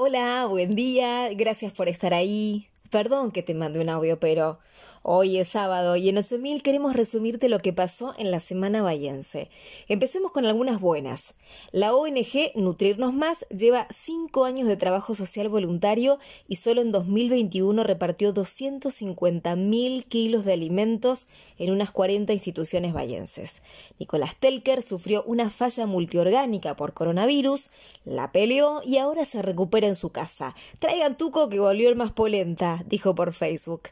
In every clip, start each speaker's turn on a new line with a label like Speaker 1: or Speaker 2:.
Speaker 1: Hola, buen día, gracias por estar ahí. Perdón que te mande un audio, pero Hoy es sábado y en 8000 queremos resumirte lo que pasó en la semana bayense. Empecemos con algunas buenas. La ONG Nutrirnos Más lleva cinco años de trabajo social voluntario y solo en 2021 repartió 250.000 kilos de alimentos en unas 40 instituciones bayenses. Nicolás Telker sufrió una falla multiorgánica por coronavirus, la peleó y ahora se recupera en su casa. Traigan tuco que volvió el más polenta, dijo por Facebook.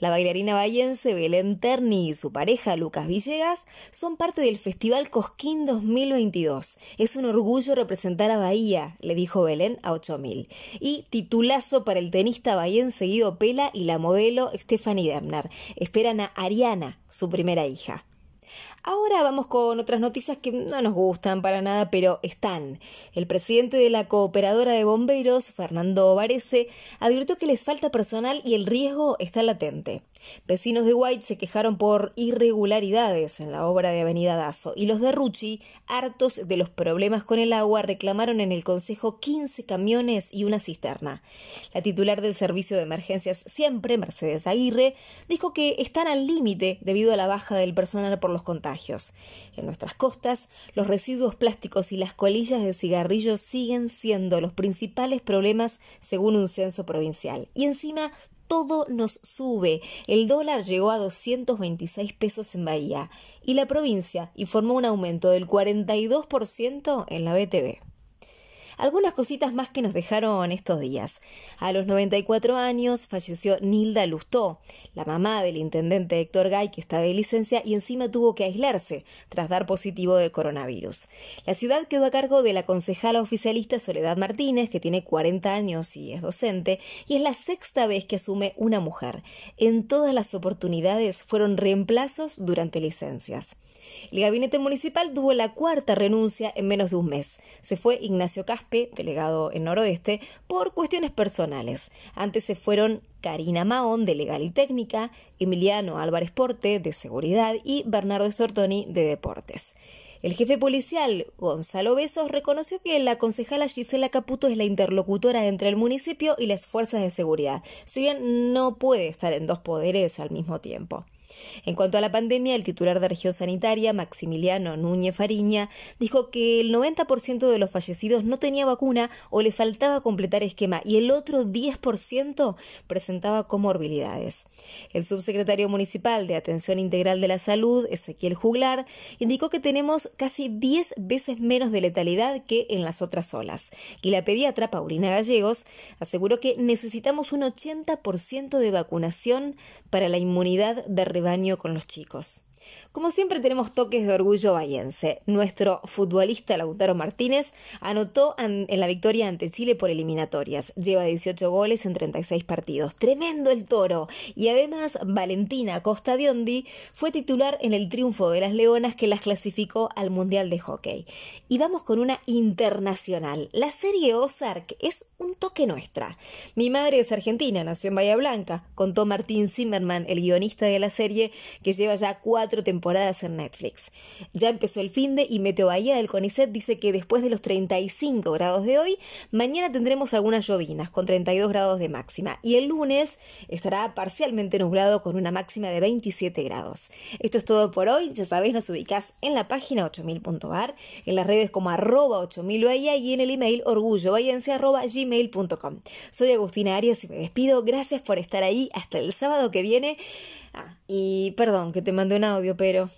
Speaker 1: La bailarina bahiense Belén Terni y su pareja Lucas Villegas son parte del Festival Cosquín 2022. Es un orgullo representar a Bahía, le dijo Belén a 8000. Y titulazo para el tenista bahiense Guido Pela y la modelo Stephanie Demner. Esperan a Ariana, su primera hija. Vamos con otras noticias que no nos gustan para nada, pero están. El presidente de la cooperadora de bomberos, Fernando Varese, advirtió que les falta personal y el riesgo está latente. Vecinos de White se quejaron por irregularidades en la obra de Avenida Dazo y los de Rucci, hartos de los problemas con el agua, reclamaron en el Consejo 15 camiones y una cisterna. La titular del Servicio de Emergencias Siempre, Mercedes Aguirre, dijo que están al límite debido a la baja del personal por los contagios. En nuestras costas, los residuos plásticos y las colillas de cigarrillos siguen siendo los principales problemas según un censo provincial. Y encima todo nos sube. El dólar llegó a 226 pesos en Bahía y la provincia informó un aumento del 42% en la BTV. Algunas cositas más que nos dejaron estos días. A los 94 años falleció Nilda Lustó, la mamá del intendente Héctor Gay, que está de licencia y encima tuvo que aislarse tras dar positivo de coronavirus. La ciudad quedó a cargo de la concejala oficialista Soledad Martínez, que tiene 40 años y es docente, y es la sexta vez que asume una mujer. En todas las oportunidades fueron reemplazos durante licencias. El gabinete municipal tuvo la cuarta renuncia en menos de un mes. Se fue Ignacio Delegado en Noroeste, por cuestiones personales. Antes se fueron Karina Maón, de Legal y Técnica, Emiliano Álvarez Porte, de Seguridad, y Bernardo Stortoni, de Deportes. El jefe policial, Gonzalo Besos, reconoció que la concejala Gisela Caputo es la interlocutora entre el municipio y las fuerzas de seguridad, si bien no puede estar en dos poderes al mismo tiempo. En cuanto a la pandemia, el titular de región sanitaria, Maximiliano Núñez Fariña, dijo que el 90% de los fallecidos no tenía vacuna o le faltaba completar esquema y el otro 10% presentaba comorbilidades. El subsecretario municipal de Atención Integral de la Salud, Ezequiel Juglar, indicó que tenemos casi 10 veces menos de letalidad que en las otras olas. Y la pediatra Paulina Gallegos aseguró que necesitamos un 80% de vacunación para la inmunidad de rebaño con los chicos. Como siempre tenemos toques de orgullo bayense. Nuestro futbolista Lautaro Martínez anotó en la victoria ante Chile por eliminatorias. Lleva 18 goles en 36 partidos. Tremendo el toro. Y además Valentina Costa Biondi fue titular en el triunfo de las Leonas que las clasificó al Mundial de Hockey. Y vamos con una internacional. La serie Ozark es un toque nuestra. Mi madre es argentina, nació en Bahía Blanca, contó Martín Zimmerman, el guionista de la serie, que lleva ya cuatro temporadas en Netflix. Ya empezó el fin de y Meteo Bahía del CONICET dice que después de los 35 grados de hoy, mañana tendremos algunas llovinas con 32 grados de máxima y el lunes estará parcialmente nublado con una máxima de 27 grados. Esto es todo por hoy, ya sabéis, nos ubicás en la página 8000.bar, en las redes como arroba 8000 Bahía y en el email gmail.com Soy Agustina Arias y me despido. Gracias por estar ahí. Hasta el sábado que viene. Ah, y perdón que te mandé un audio, pero